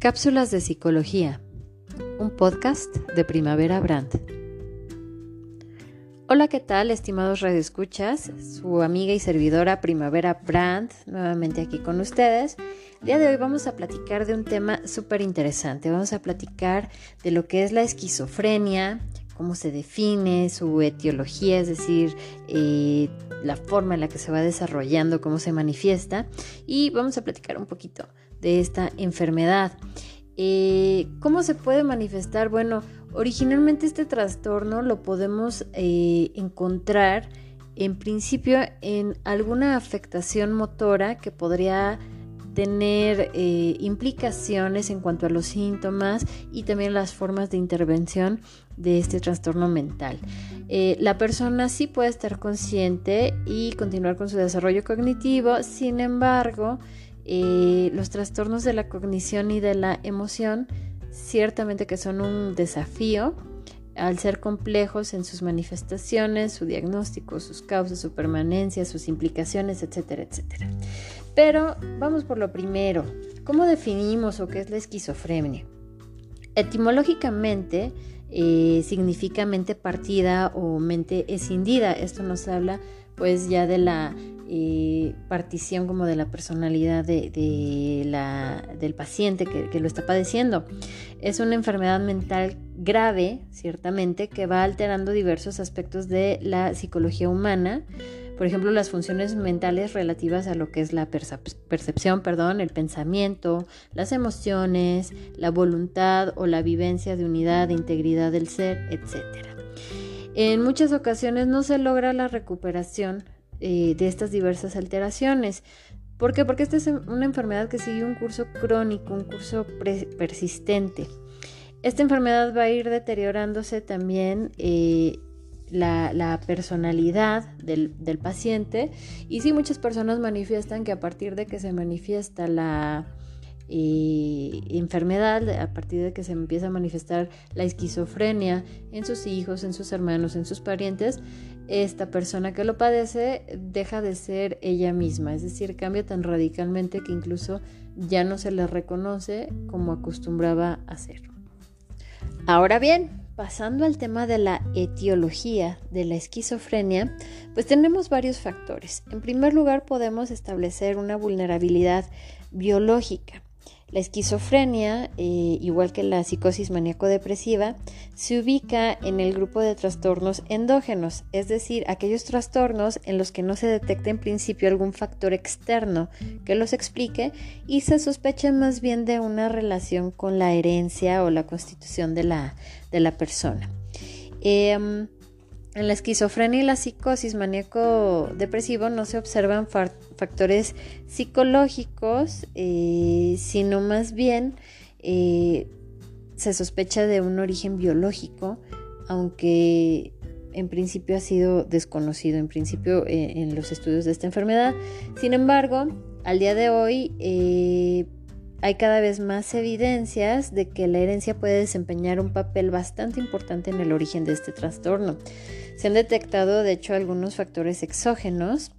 Cápsulas de Psicología, un podcast de Primavera Brand. Hola, ¿qué tal, estimados radioescuchas? Su amiga y servidora Primavera Brand, nuevamente aquí con ustedes. El día de hoy vamos a platicar de un tema súper interesante. Vamos a platicar de lo que es la esquizofrenia, cómo se define, su etiología, es decir, eh, la forma en la que se va desarrollando, cómo se manifiesta. Y vamos a platicar un poquito de esta enfermedad. Eh, ¿Cómo se puede manifestar? Bueno, originalmente este trastorno lo podemos eh, encontrar en principio en alguna afectación motora que podría tener eh, implicaciones en cuanto a los síntomas y también las formas de intervención de este trastorno mental. la persona sí puede estar consciente y continuar con su desarrollo cognitivo, sin embargo, los trastornos de la cognición y de la emoción ciertamente que son un desafío al ser complejos en sus manifestaciones, su diagnóstico, sus causas, su permanencia, sus implicaciones, etcétera, etcétera. Pero vamos por lo primero, ¿cómo definimos o qué es la esquizofrenia? Etimológicamente eh, significa mente partida o mente escindida. Esto nos habla pues ya de la eh, partición como de la personalidad de, la, del paciente que, lo está padeciendo. Es una enfermedad mental grave, ciertamente, que va alterando diversos aspectos de la psicología humana. Por ejemplo, las funciones mentales relativas a lo que es la percepción, perdón, el pensamiento, las emociones, la voluntad o la vivencia de unidad, de integridad del ser, etc. En muchas ocasiones no se logra la recuperación eh, de estas diversas alteraciones. ¿Por qué? Porque esta es una enfermedad que sigue un curso crónico, un curso persistente. Esta enfermedad va a ir deteriorándose también eh, la, personalidad del, del, paciente y sí muchas personas manifiestan que a partir de que se manifiesta la eh, enfermedad, a partir de que se empieza a manifestar la esquizofrenia en sus hijos, en sus hermanos, en sus parientes, esta persona que lo padece deja de ser ella misma, es decir, cambia tan radicalmente que incluso ya no se le reconoce como acostumbraba a ser. Ahora bien, pasando al tema de la etiología de la esquizofrenia, pues tenemos varios factores. En primer lugar, podemos establecer una vulnerabilidad biológica. La esquizofrenia, eh, igual que la psicosis maníaco-depresiva, se ubica en el grupo de trastornos endógenos, es decir, aquellos trastornos en los que no se detecta en principio algún factor externo que los explique y se sospecha más bien de una relación con la herencia o la constitución de la, de la persona. Em, en la esquizofrenia y la psicosis maníaco-depresivo no se observan factores psicológicos, eh, sino más bien eh, se sospecha de un origen biológico, aunque en principio ha sido desconocido, en principio eh, en los estudios de esta enfermedad. Sin embargo, al día de hoy hay cada vez más evidencias de que la herencia puede desempeñar un papel bastante importante en el origen de este trastorno. Se han detectado, de hecho, algunos factores exógenos,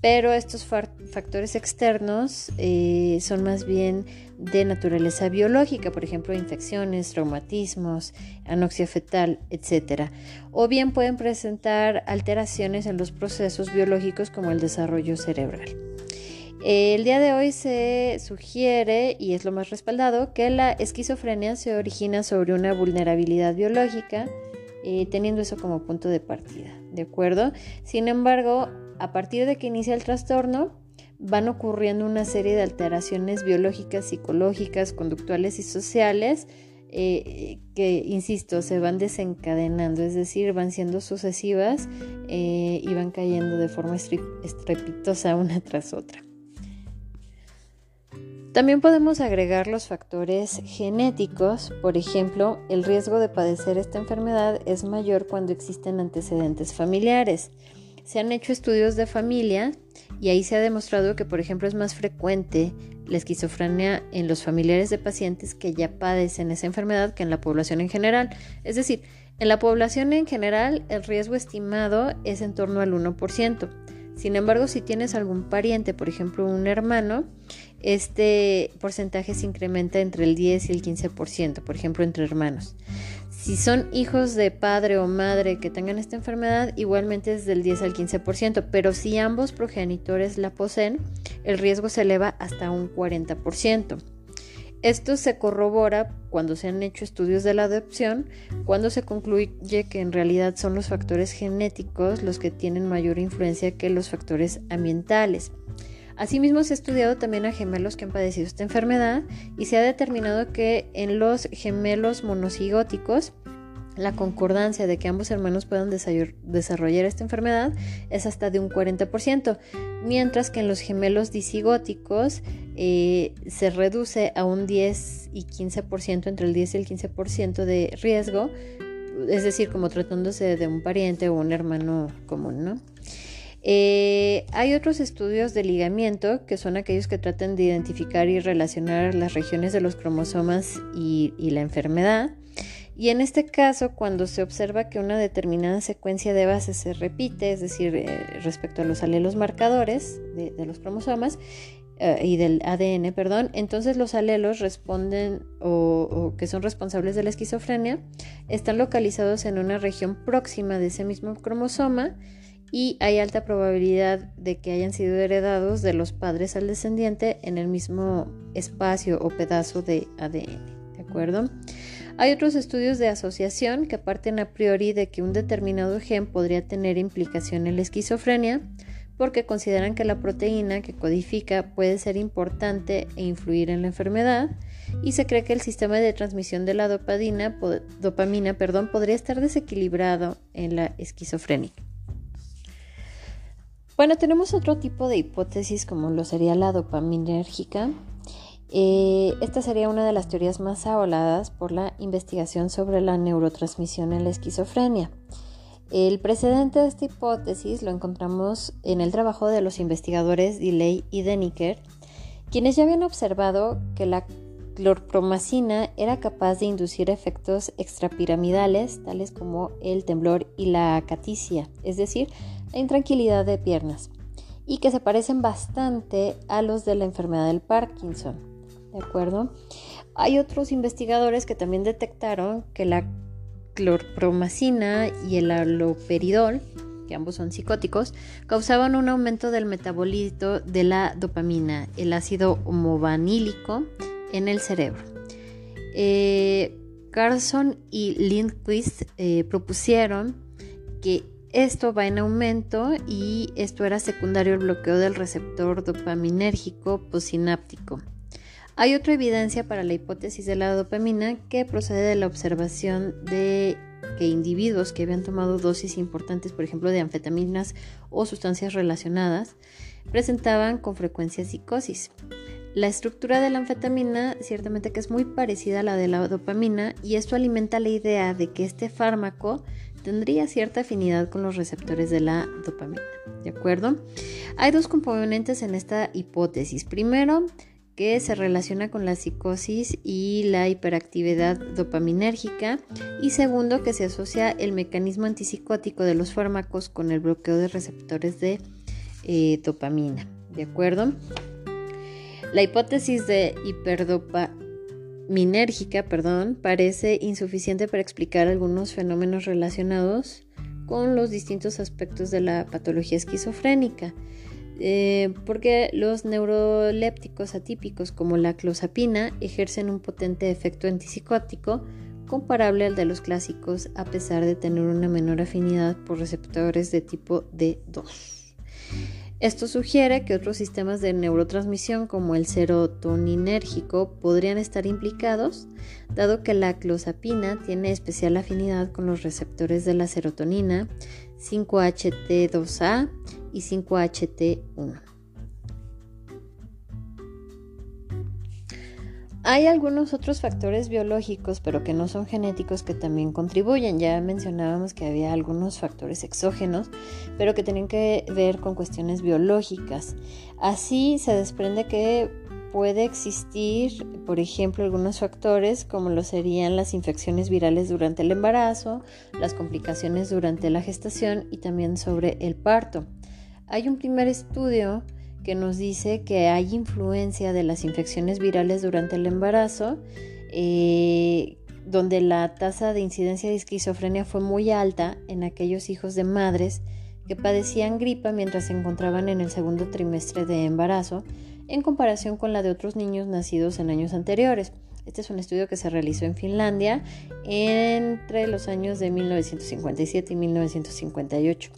pero estos factores externos eh, son más bien de naturaleza biológica, por ejemplo, infecciones, traumatismos, anoxia fetal, etc. O bien pueden presentar alteraciones en los procesos biológicos como el desarrollo cerebral. El día de hoy se sugiere, y es lo más respaldado, que la esquizofrenia se origina sobre una vulnerabilidad biológica, eh, teniendo eso como punto de partida, ¿de acuerdo? Sin embargo, a partir de que inicia el trastorno, van ocurriendo una serie de alteraciones biológicas, psicológicas, conductuales y sociales eh, que, insisto, se van desencadenando, es decir, van siendo sucesivas eh, y van cayendo de forma estrepitosa una tras otra. También podemos agregar los factores genéticos, por ejemplo, el riesgo de padecer esta enfermedad es mayor cuando existen antecedentes familiares. Se han hecho estudios de familia y ahí se ha demostrado que, por ejemplo, es más frecuente la esquizofrenia en los familiares de pacientes que ya padecen esa enfermedad que en la población en general. Es decir, en la población en general el riesgo estimado es en torno al 1%. Sin embargo, si tienes algún pariente, por ejemplo un hermano, este porcentaje se incrementa entre el 10 y el 15%, por ejemplo entre hermanos. Si son hijos de padre o madre que tengan esta enfermedad, igualmente es del 10 al 15%, pero si ambos progenitores la poseen, el riesgo se eleva hasta un 40%. Esto se corrobora cuando se han hecho estudios de la adopción, cuando se concluye que en realidad son los factores genéticos los que tienen mayor influencia que los factores ambientales. Asimismo, se ha estudiado también a gemelos que han padecido esta enfermedad y se ha determinado que en los gemelos monocigóticos la concordancia de que ambos hermanos puedan desarrollar esta enfermedad es hasta de un 40%, mientras que en los gemelos disigóticos eh, se reduce a un 10 y 15%, entre el 10 y el 15% de riesgo, es decir, como tratándose de un pariente o un hermano común, ¿no? Eh, hay otros estudios de ligamiento que son aquellos que tratan de identificar y relacionar las regiones de los cromosomas y la enfermedad. Y en este caso, cuando se observa que una determinada secuencia de bases se repite, es decir, eh, respecto a los alelos marcadores de, los cromosomas eh, y del ADN, perdón, entonces los alelos responden o, que son responsables de la esquizofrenia están localizados en una región próxima de ese mismo cromosoma y hay alta probabilidad de que hayan sido heredados de los padres al descendiente en el mismo espacio o pedazo de ADN, ¿de acuerdo? Hay otros estudios de asociación que parten a priori de que un determinado gen podría tener implicación en la esquizofrenia porque consideran que la proteína que codifica puede ser importante e influir en la enfermedad y se cree que el sistema de transmisión de la dopamina perdón, podría estar desequilibrado en la esquizofrenia. Bueno, tenemos otro tipo de hipótesis como lo sería la dopaminérgica, eh, esta sería una de las teorías más avaladas por la investigación sobre la neurotransmisión en la esquizofrenia. El precedente de esta hipótesis lo encontramos en el trabajo de los investigadores Delay y Deniker, quienes ya habían observado que la clorpromacina era capaz de inducir efectos extrapiramidales, tales como el temblor y la acaticia, es decir, la intranquilidad de piernas, y que se parecen bastante a los de la enfermedad del Parkinson. ¿de acuerdo? Hay otros investigadores que también detectaron que la clorpromacina y el aloperidol, que ambos son psicóticos, causaban un aumento del metabolito de la dopamina, el ácido homovanílico, en el cerebro. Eh, Carson y Lindquist eh, propusieron que esto va en aumento y esto era secundario al bloqueo del receptor dopaminérgico posináptico. Hay otra evidencia para la hipótesis de la dopamina que procede de la observación de que individuos que habían tomado dosis importantes, por ejemplo, de anfetaminas o sustancias relacionadas, presentaban con frecuencia psicosis. La estructura de la anfetamina ciertamente que es muy parecida a la de la dopamina y esto alimenta la idea de que este fármaco tendría cierta afinidad con los receptores de la dopamina. ¿De acuerdo? Hay dos componentes en esta hipótesis. Primero, que se relaciona con la psicosis y la hiperactividad dopaminérgica y segundo que se asocia el mecanismo antipsicótico de los fármacos con el bloqueo de receptores de eh, dopamina. ¿De acuerdo? La hipótesis de hiperdopaminérgica perdón, parece insuficiente para explicar algunos fenómenos relacionados con los distintos aspectos de la patología esquizofrénica. Eh, porque los neurolépticos atípicos como la clozapina ejercen un potente efecto antipsicótico comparable al de los clásicos a pesar de tener una menor afinidad por receptores de tipo D2. Esto sugiere que otros sistemas de neurotransmisión como el serotoninérgico podrían estar implicados, dado que la clozapina tiene especial afinidad con los receptores de la serotonina 5HT2A y 5HT1. Hay algunos otros factores biológicos, pero que no son genéticos, que también contribuyen. Ya mencionábamos que había algunos factores exógenos, pero que tienen que ver con cuestiones biológicas. Así se desprende que puede existir, por ejemplo, algunos factores como lo serían las infecciones virales durante el embarazo, las complicaciones durante la gestación y también sobre el parto. Hay un primer estudio que nos dice que hay influencia de las infecciones virales durante el embarazo, eh, donde la tasa de incidencia de esquizofrenia fue muy alta en aquellos hijos de madres que padecían gripa mientras se encontraban en el segundo trimestre de embarazo, en comparación con la de otros niños nacidos en años anteriores. Este es un estudio que se realizó en Finlandia entre los años de 1957 y 1958.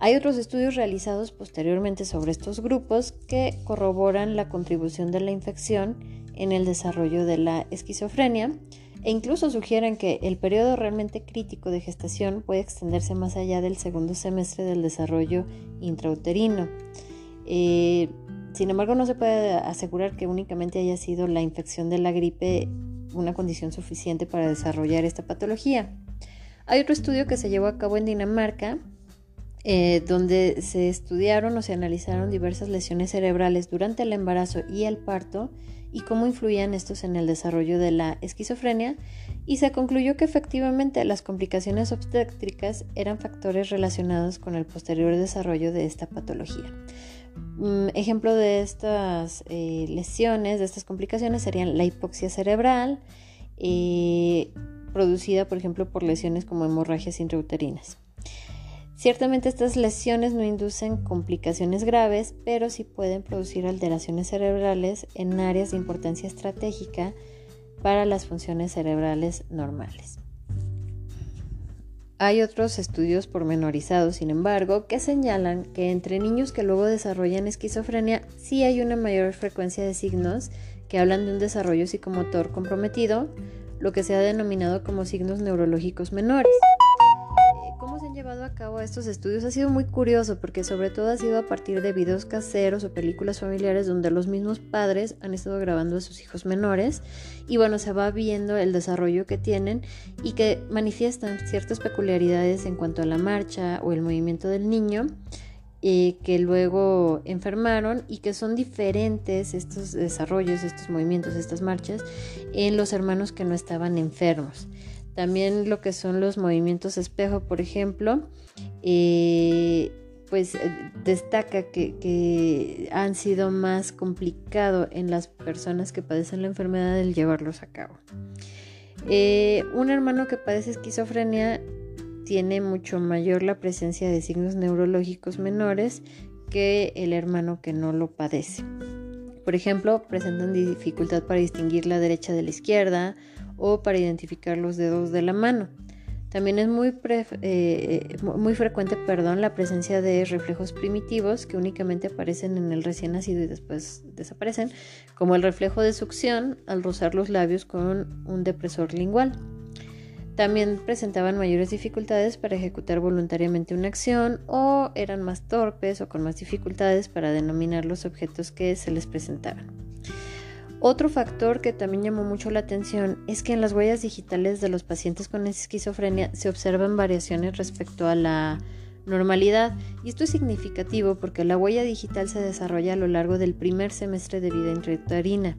Hay otros estudios realizados posteriormente sobre estos grupos que corroboran la contribución de la infección en el desarrollo de la esquizofrenia e incluso sugieren que el periodo realmente crítico de gestación puede extenderse más allá del segundo semestre del desarrollo intrauterino. Eh, sin embargo, no se puede asegurar que únicamente haya sido la infección de la gripe una condición suficiente para desarrollar esta patología. Hay otro estudio que se llevó a cabo en Dinamarca, eh, donde se estudiaron o se analizaron diversas lesiones cerebrales durante el embarazo y el parto y cómo influían estos en el desarrollo de la esquizofrenia y se concluyó que efectivamente las complicaciones obstétricas eran factores relacionados con el posterior desarrollo de esta patología. Mm, ejemplo de estas eh, lesiones, de estas complicaciones serían la hipoxia cerebral, eh, producida por ejemplo por lesiones como hemorragias intrauterinas. Ciertamente estas lesiones no inducen complicaciones graves, pero sí pueden producir alteraciones cerebrales en áreas de importancia estratégica para las funciones cerebrales normales. Hay otros estudios pormenorizados, sin embargo, que señalan que entre niños que luego desarrollan esquizofrenia sí hay una mayor frecuencia de signos que hablan de un desarrollo psicomotor comprometido, lo que se ha denominado como signos neurológicos menores llevado a cabo estos estudios ha sido muy curioso porque sobre todo ha sido a partir de videos caseros o películas familiares donde los mismos padres han estado grabando a sus hijos menores y bueno, se va viendo el desarrollo que tienen y que manifiestan ciertas peculiaridades en cuanto a la marcha o el movimiento del niño. Eh, que luego enfermaron y que son diferentes estos desarrollos, estos movimientos, estas marchas en los hermanos que no estaban enfermos. También lo que son los movimientos espejo, por ejemplo, eh, pues eh, destaca que, han sido más complicado en las personas que padecen la enfermedad el llevarlos a cabo. Eh, un hermano que padece esquizofrenia tiene mucho mayor la presencia de signos neurológicos menores que el hermano que no lo padece. Por ejemplo, presentan dificultad para distinguir la derecha de la izquierda o para identificar los dedos de la mano. También es muy, eh, muy frecuente perdón, la presencia de reflejos primitivos que únicamente aparecen en el recién nacido y después desaparecen, como el reflejo de succión al rozar los labios con un depresor lingual. También presentaban mayores dificultades para ejecutar voluntariamente una acción o eran más torpes o con más dificultades para denominar los objetos que se les presentaban. Otro factor que también llamó mucho la atención es que en las huellas digitales de los pacientes con esquizofrenia se observan variaciones respecto a la normalidad y esto es significativo porque la huella digital se desarrolla a lo largo del primer semestre de vida intrauterina.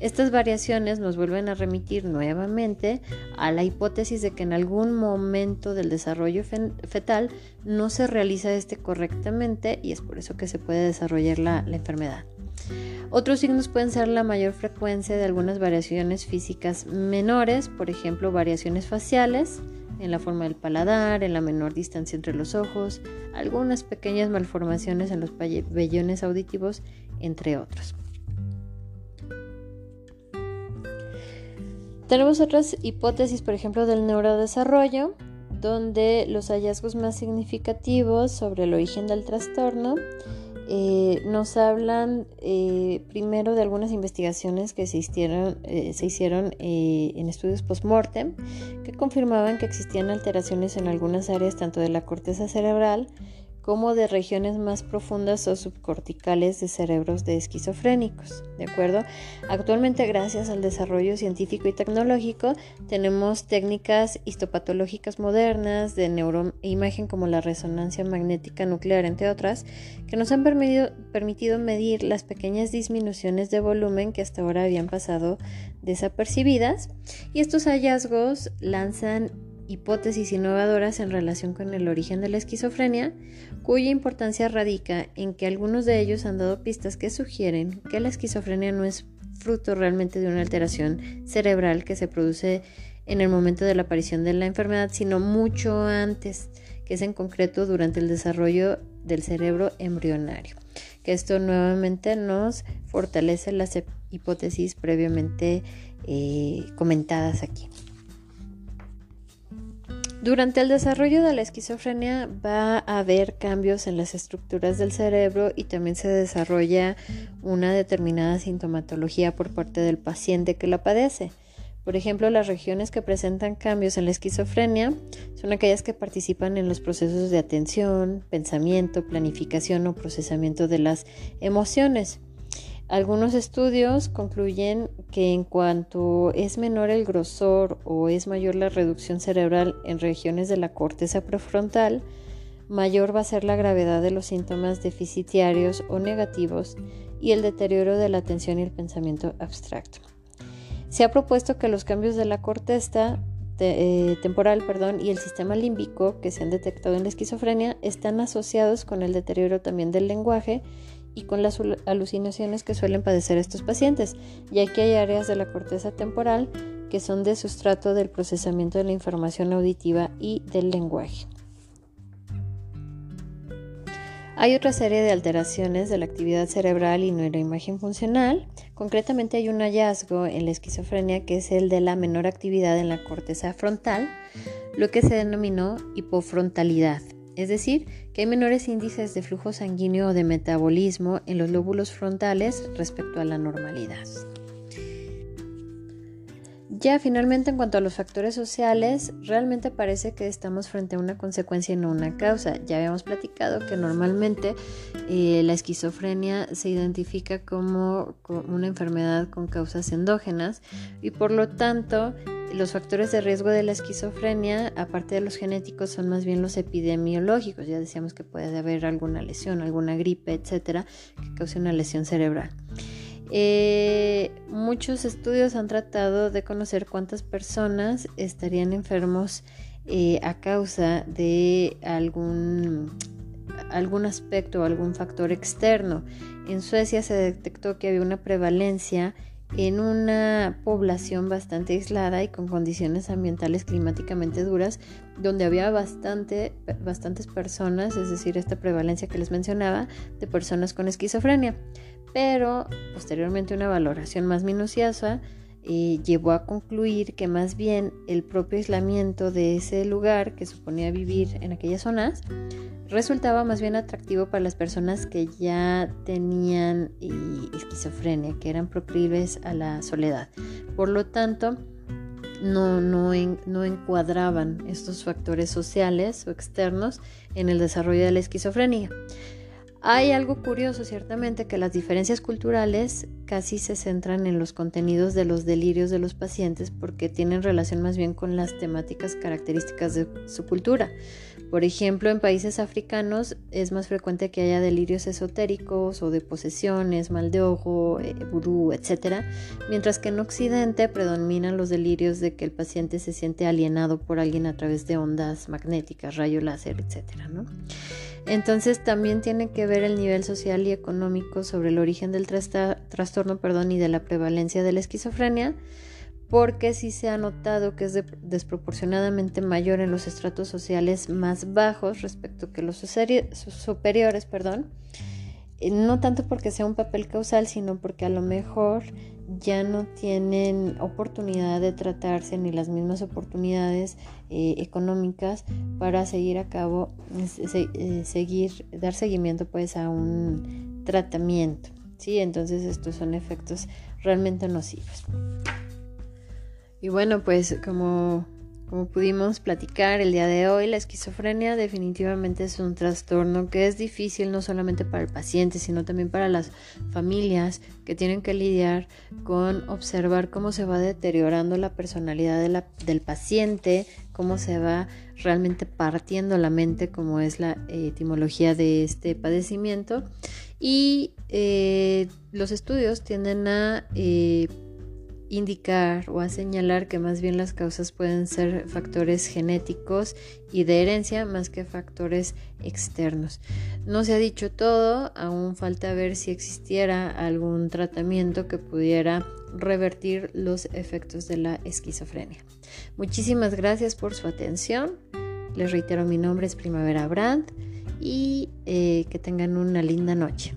Estas variaciones nos vuelven a remitir nuevamente a la hipótesis de que en algún momento del desarrollo fetal no se realiza este correctamente y es por eso que se puede desarrollar la enfermedad. Otros signos pueden ser la mayor frecuencia de algunas variaciones físicas menores, por ejemplo, variaciones faciales en la forma del paladar, en la menor distancia entre los ojos, algunas pequeñas malformaciones en los vellones auditivos, entre otros. Tenemos otras hipótesis, por ejemplo, del neurodesarrollo, donde los hallazgos más significativos sobre el origen del trastorno eh, nos hablan eh, primero de algunas investigaciones que se hicieron, eh, se hicieron en estudios post-mortem que confirmaban que existían alteraciones en algunas áreas tanto de la corteza cerebral como de regiones más profundas o subcorticales de cerebros de esquizofrénicos. ¿De acuerdo? Actualmente, gracias al desarrollo científico y tecnológico, tenemos técnicas histopatológicas modernas de neuroimagen como la resonancia magnética nuclear, entre otras, que nos han permitido, permitido medir las pequeñas disminuciones de volumen que hasta ahora habían pasado desapercibidas. Y estos hallazgos lanzan hipótesis innovadoras en relación con el origen de la esquizofrenia, cuya importancia radica en que algunos de ellos han dado pistas que sugieren que la esquizofrenia no es fruto realmente de una alteración cerebral que se produce en el momento de la aparición de la enfermedad, sino mucho antes, que es en concreto durante el desarrollo del cerebro embrionario. Que esto nuevamente nos fortalece las hipótesis previamente eh, comentadas aquí. Durante el desarrollo de la esquizofrenia va a haber cambios en las estructuras del cerebro y también se desarrolla una determinada sintomatología por parte del paciente que la padece. Por ejemplo, las regiones que presentan cambios en la esquizofrenia son aquellas que participan en los procesos de atención, pensamiento, planificación o procesamiento de las emociones. Algunos estudios concluyen que en cuanto es menor el grosor o es mayor la reducción cerebral en regiones de la corteza prefrontal, mayor va a ser la gravedad de los síntomas deficitarios o negativos y el deterioro de la atención y el pensamiento abstracto. Se ha propuesto que los cambios de la corteza eh, temporal y el sistema límbico que se han detectado en la esquizofrenia están asociados con el deterioro también del lenguaje y con las alucinaciones que suelen padecer estos pacientes, ya que hay áreas de la corteza temporal que son de sustrato del procesamiento de la información auditiva y del lenguaje. Hay otra serie de alteraciones de la actividad cerebral y neuroimagen funcional. Concretamente hay un hallazgo en la esquizofrenia que es el de la menor actividad en la corteza frontal, lo que se denominó hipofrontalidad. Es decir, que hay menores índices de flujo sanguíneo o de metabolismo en los lóbulos frontales respecto a la normalidad. Ya finalmente en cuanto a los factores sociales, realmente parece que estamos frente a una consecuencia y no una causa. Ya habíamos platicado que normalmente eh, la esquizofrenia se identifica como, una enfermedad con causas endógenas y por lo tanto los factores de riesgo de la esquizofrenia, aparte de los genéticos, son más bien los epidemiológicos. Ya decíamos que puede haber alguna lesión, alguna gripe, etcétera, que cause una lesión cerebral. Eh, muchos estudios han tratado de conocer cuántas personas estarían enfermos eh, a causa de algún, algún aspecto o algún factor externo. En Suecia se detectó que había una prevalencia en una población bastante aislada y con condiciones ambientales climáticamente duras, donde había bastante, bastantes personas, es decir, esta prevalencia que les mencionaba, de personas con esquizofrenia. Pero posteriormente una valoración más minuciosa llevó a concluir que más bien el propio aislamiento de ese lugar que suponía vivir en aquellas zonas resultaba más bien atractivo para las personas que ya tenían eh, esquizofrenia, que eran proclives a la soledad. Por lo tanto, no, no, no, encuadraban estos factores sociales o externos en el desarrollo de la esquizofrenia. Hay algo curioso, ciertamente, que las diferencias culturales casi se centran en los contenidos de los delirios de los pacientes porque tienen relación más bien con las temáticas características de su cultura. Por ejemplo, en países africanos es más frecuente que haya delirios esotéricos o de posesiones, mal de ojo, eh, vudú, etc. Mientras que en Occidente predominan los delirios de que el paciente se siente alienado por alguien a través de ondas magnéticas, rayo láser, etc. ¿no? Entonces también tiene que ver el nivel social y económico sobre el origen del trastorno perdón, y de la prevalencia de la esquizofrenia, porque sí se ha notado que es desproporcionadamente mayor en los estratos sociales más bajos respecto que los superiores, perdón. Eh, no tanto porque sea un papel causal, sino porque a lo mejor ya no tienen oportunidad de tratarse ni las mismas oportunidades eh, económicas para seguir a cabo, eh, seguir, dar seguimiento pues a un tratamiento. ¿sí? Entonces estos son efectos realmente nocivos. Y bueno, pues como como pudimos platicar el día de hoy, la esquizofrenia definitivamente es un trastorno que es difícil no solamente para el paciente, sino también para las familias que tienen que lidiar con observar cómo se va deteriorando la personalidad del paciente, cómo se va realmente partiendo la mente, como es la etimología de este padecimiento. Y eh, los estudios tienden a... Eh, indicar o a señalar que más bien las causas pueden ser factores genéticos y de herencia más que factores externos. No se ha dicho todo, aún falta ver si existiera algún tratamiento que pudiera revertir los efectos de la esquizofrenia. Muchísimas gracias por su atención. Les reitero, mi nombre es Primavera Brandt y eh, que tengan una linda noche.